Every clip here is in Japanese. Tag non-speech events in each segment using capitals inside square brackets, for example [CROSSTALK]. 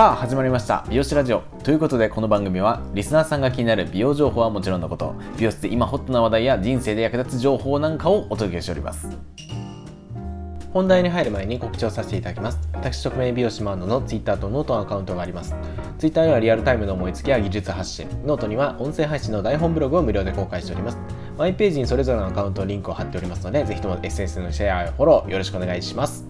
さあ始まりました。美容師ラジオ。ということでこの番組はリスナーさんが気になる美容情報はもちろんのこと。美容室で今ホットな話題や人生で役立つ情報なんかをお届けしております。本題に入る前に告知をさせていただきます。私直命美容師マンドの Twitter とノートのアカウントがあります。Twitter ではリアルタイムの思いつきや技術発信。ノートには音声配信の台本ブログを無料で公開しております。マイページにそれぞれのアカウントリンクを貼っておりますのでぜひとも SNS のシェアやフォローよろしくお願いします。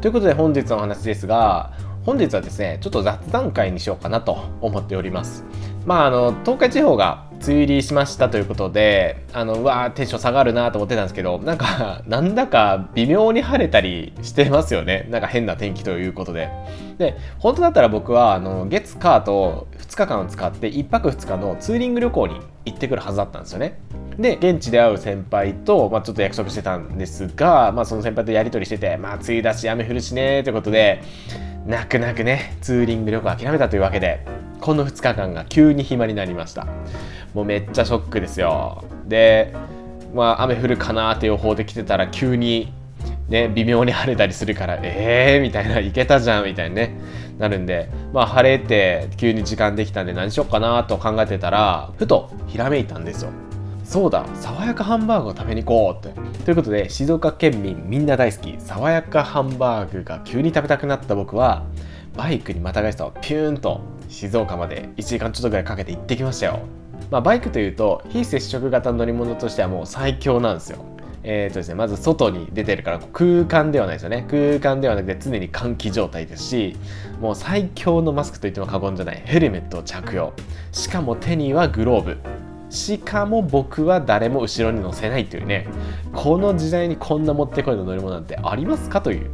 ということで本日のお話ですが本日はですねちょっと雑談会にしようかなと思っております。まああの東海地方が梅雨入りしましたということであのうわーテンション下がるなと思ってたんですけどなんか [LAUGHS] なんだか微妙に晴れたりしてますよね。なんか変な天気ということで。で本当だったら僕はあの月火と2日間を使って1泊2日のツーリング旅行に行ってくるはずだったんですよね。で現地で会う先輩と、まあ、ちょっと約束してたんですが、まあ、その先輩とやり取りしててまあ梅雨だし雨降るしねということで泣く泣くねツーリング旅行諦めたというわけでこの2日間が急に暇になりました。もうめっちゃショックですよ。でまあ雨降るかなって予報で来てたら急にね微妙に晴れたりするからえーみたいな行けたじゃんみたいにねなるんでまあ晴れて急に時間できたんで何しよっかなと考えてたらふとひらめいたんですよ。そうだ爽やかハンバーグを食べに行こうって。ということで静岡県民みんな大好き爽やかハンバーグが急に食べたくなった僕はバイクにまたがしさをピューンと静岡まで1時間ちょっとぐらいかけて行ってきましたよ。まあ、バイクというと非接触型乗り物としてはもう最強なんですよ。えーとですね、まず外に出てるから空間ではないですよね。空間ではなくて常に換気状態ですしもう最強のマスクといっても過言じゃない。ヘルメットを着用。しかも手にはグローブ。しかも僕は誰も後ろに乗せないというねこの時代にこんな持ってこいの乗り物なんてありますかという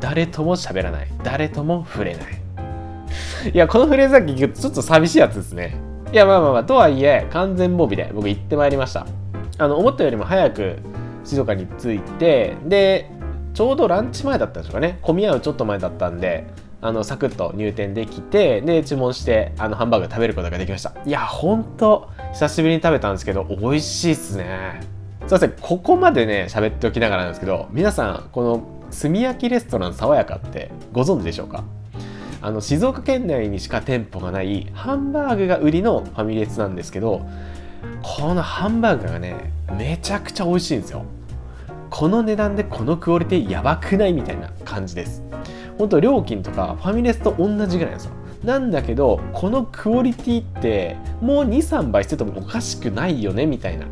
誰とも喋らない誰とも触れない。[LAUGHS] いやこのフレーズだけ聞くとちょっと寂しいやつですね。いやまあまあまあとはいえ完全防備で僕行ってまいりました。あの思ったよりも早く静岡に着いてでちょうどランチ前だったんでしょうかね。混み合うちょっと前だったんであのサクッと入店できてで注文してあのハンバーグ食べることができました。いやほんと久しぶりに食べたんですけど美味しいっすね。すいませんここまでね喋っておきながらなんですけど皆さんこの炭焼きレストラン爽やかってご存知でしょうか？あの静岡県内にしか店舗がないハンバーグが売りのファミレスなんですけどこのハンバーグがねめちゃくちゃ美味しいんですよ。この値段でこのクオリティやばくない？みたいな感じです。本当料金とかファミレスと同じぐらいなんですよ。なんだけどこのクオリティってもう23倍しててもおかしくないよねみたいな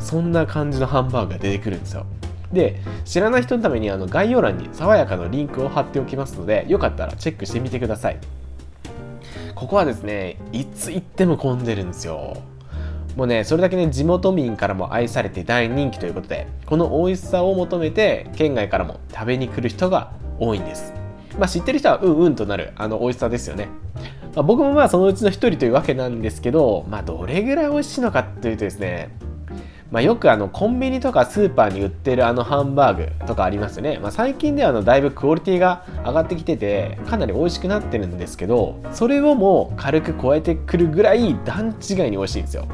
そんな感じのハンバーグが出てくるんですよ。で知らない人のためにあの概要欄に爽やかのリンクを貼っておきますのでよかったらチェックしてみてください。ここはですねいつ行っても混んでるんですよ。もうねそれだけね地元民からも愛されて大人気ということでこの美味しさを求めて県外からも食べに来る人が多いんです。まあ、知ってる人はうんうんとなるあの美味しさですよね。まあ、僕もまあそのうちの一人というわけなんですけど、まあ、どれぐらい美味しいのかというとですね、まあ、よくあのコンビニとかスーパーに売ってるあのハンバーグとかありますよね、まあ、最近ではあのだいぶクオリティが上がってきててかなり美味しくなってるんですけどそれをもう軽く超えてくるぐらい段違いに美味しいんですよ。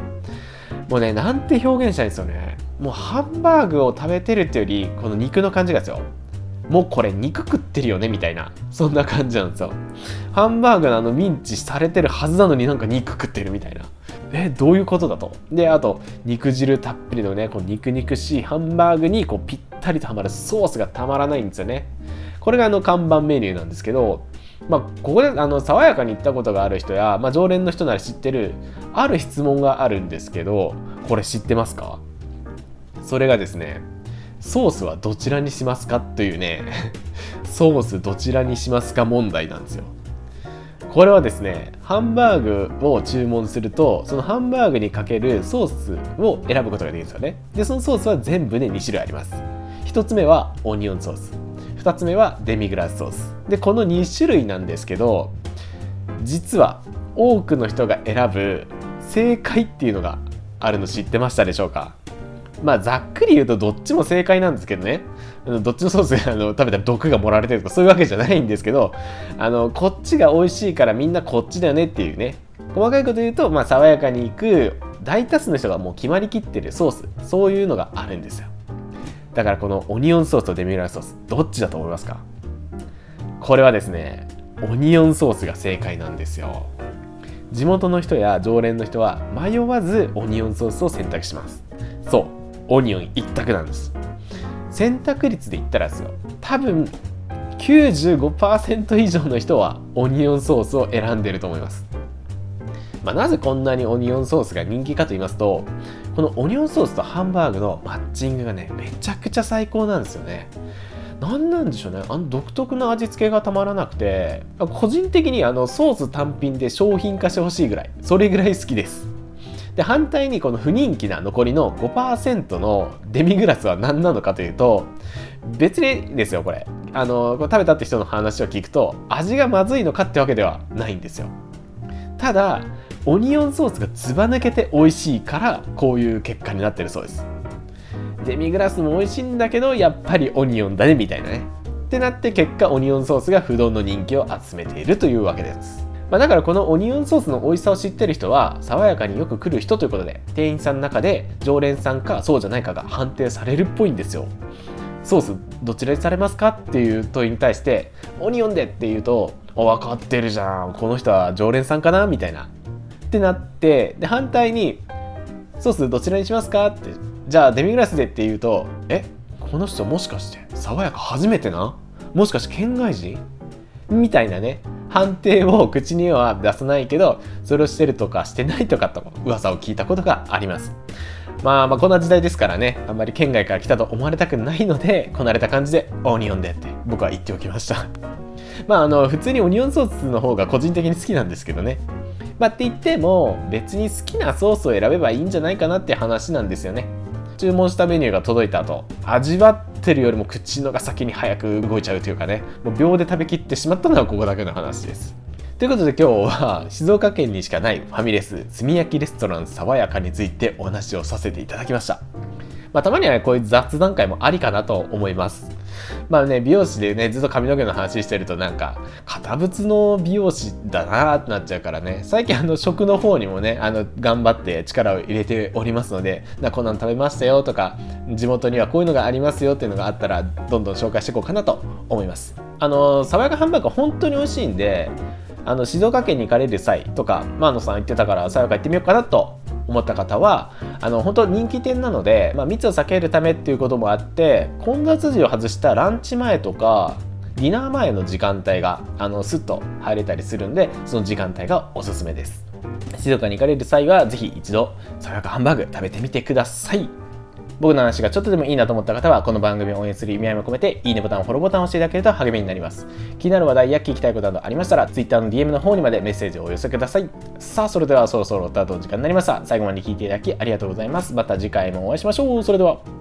もうねなんて表現したいんですよね。もうハンバーグを食べてるっていうよりこの肉の感じがですよ。もうこれ肉食ってるよねみたいな。そんな感じなんですよ。ハンバーグのあのミンチされてるはずなのになんか肉食ってるみたいな。えどういうことだと。であと肉汁たっぷりのねこう肉肉しいハンバーグにこうぴったりとはまるソースがたまらないんですよね。これがあの看板メニューなんですけどまあ、ここであの爽やかに行ったことがある人や、まあ、常連の人なら知ってるある質問があるんですけどこれ知ってますか？それがですねソースはどちらにしますかというね [LAUGHS] ソースどちらにしますか問題なんですよ。これはですねハンバーグを注文するとそのハンバーグにかけるソースを選ぶことができるんですよね。でそのソースは全部で2種類あります。1つ目はオニオンソース。2つ目はデミグラスソース。でこの2種類なんですけど実は多くの人が選ぶ正解っていうのがあるの知ってましたでしょうか？まあざっくり言うとどっちも正解なんですけどね。どっちのソースあの食べたら毒が盛られてるとかそういうわけじゃないんですけどあのこっちが美味しいからみんなこっちだよねっていうね。細かいこと言うと、まあ、爽やかにいく大多数の人がもう決まりきってるソース。そういうのがあるんですよ。だからこのオニオンソースとデミグラスソースどっちだと思いますか？これはですねオニオンソースが正解なんですよ。地元の人や常連の人は迷わずオニオンソースを選択します。そう。オニオン一択なんです。選択率で言ったらですよ多分95%以上の人はオニオンソースを選んでると思います。まあ、なぜこんなにオニオンソースが人気かと言いますとこのオニオンソースとハンバーグのマッチングがねめちゃくちゃ最高なんですよね。何なんでしょうね。あの独特な味付けがたまらなくて個人的にあのソース単品で商品化してほしいぐらいそれぐらい好きです。で反対にこの不人気な残りの5%のデミグラスは何なのかというと別にですよこれ。あの食べたって人の話を聞くと味がまずいのかってわけではないんですよ。ただオニオンソースがずば抜けて美味しいからこういう結果になってるそうです。デミグラスも美味しいんだけどやっぱりオニオンだねみたいなね。ってなって結果オニオンソースが不動の人気を集めているというわけです。まあ、だからこのオニオンソースの美味しさを知ってる人は爽やかによく来る人ということで店員さんの中で常連さんかそうじゃないかが判定されるっぽいんですよ。ソースどちらにされますか？っていう問いに対してオニオンでって言うと分かってるじゃん。この人は常連さんかな？みたいな。ってなってで反対にソースどちらにしますか？ってじゃあデミグラスでって言うとえこの人もしかして爽やか初めてな？もしかして県外人？みたいなね判定を口には出さないけどそれをしてるとかしてないとかと噂を聞いたことがあります。まあまあこんな時代ですからねあんまり県外から来たと思われたくないのでこなれた感じでオニオンでって僕は言っておきました。[LAUGHS] まああの普通にオニオンソースの方が個人的に好きなんですけどね。まあって言っても別に好きなソースを選べばいいんじゃないかなって話なんですよね。注文したメニューが届いた後味わってるよりも口のが先に早く動いちゃうというかね。もう秒で食べきってしまったのはここだけの話です。ということで今日は静岡県にしかないファミレス炭焼きレストラン爽やかについてお話をさせていただきました。まあ、たまにはこういう雑談会もありかなと思います。まあね、美容師でね、ずっと髪の毛の話してるとなんか、堅物の美容師だなーってなっちゃうからね、最近あの食の方にもね、あの、頑張って力を入れておりますので、なこんなの食べましたよとか、地元にはこういうのがありますよっていうのがあったら、どんどん紹介していこうかなと思います。あの、爽やかハンバーグは本当に美味しいんで、あの静岡県に行かれる際とか、マーノさん言ってたから、爽やか行ってみようかなと思った方はあの本当人気店なので、まあ、密を避けるためっていうこともあって混雑時を外したランチ前とかディナー前の時間帯があのスッと入れたりするんでその時間帯がおすすめです。静岡に行かれる際は是非一度爽やかハンバーグ食べてみてください。僕の話がちょっとでもいいなと思った方は、この番組を応援する意味合いも込めて、いいねボタン、フォローボタンを押していただけると励みになります。気になる話題や聞きたいことなどありましたら、Twitter の DM の方にまでメッセージをお寄せください。さあ、それではそろそろスタートの時間になりました。最後まで聞いていただきありがとうございます。また次回もお会いしましょう。それでは。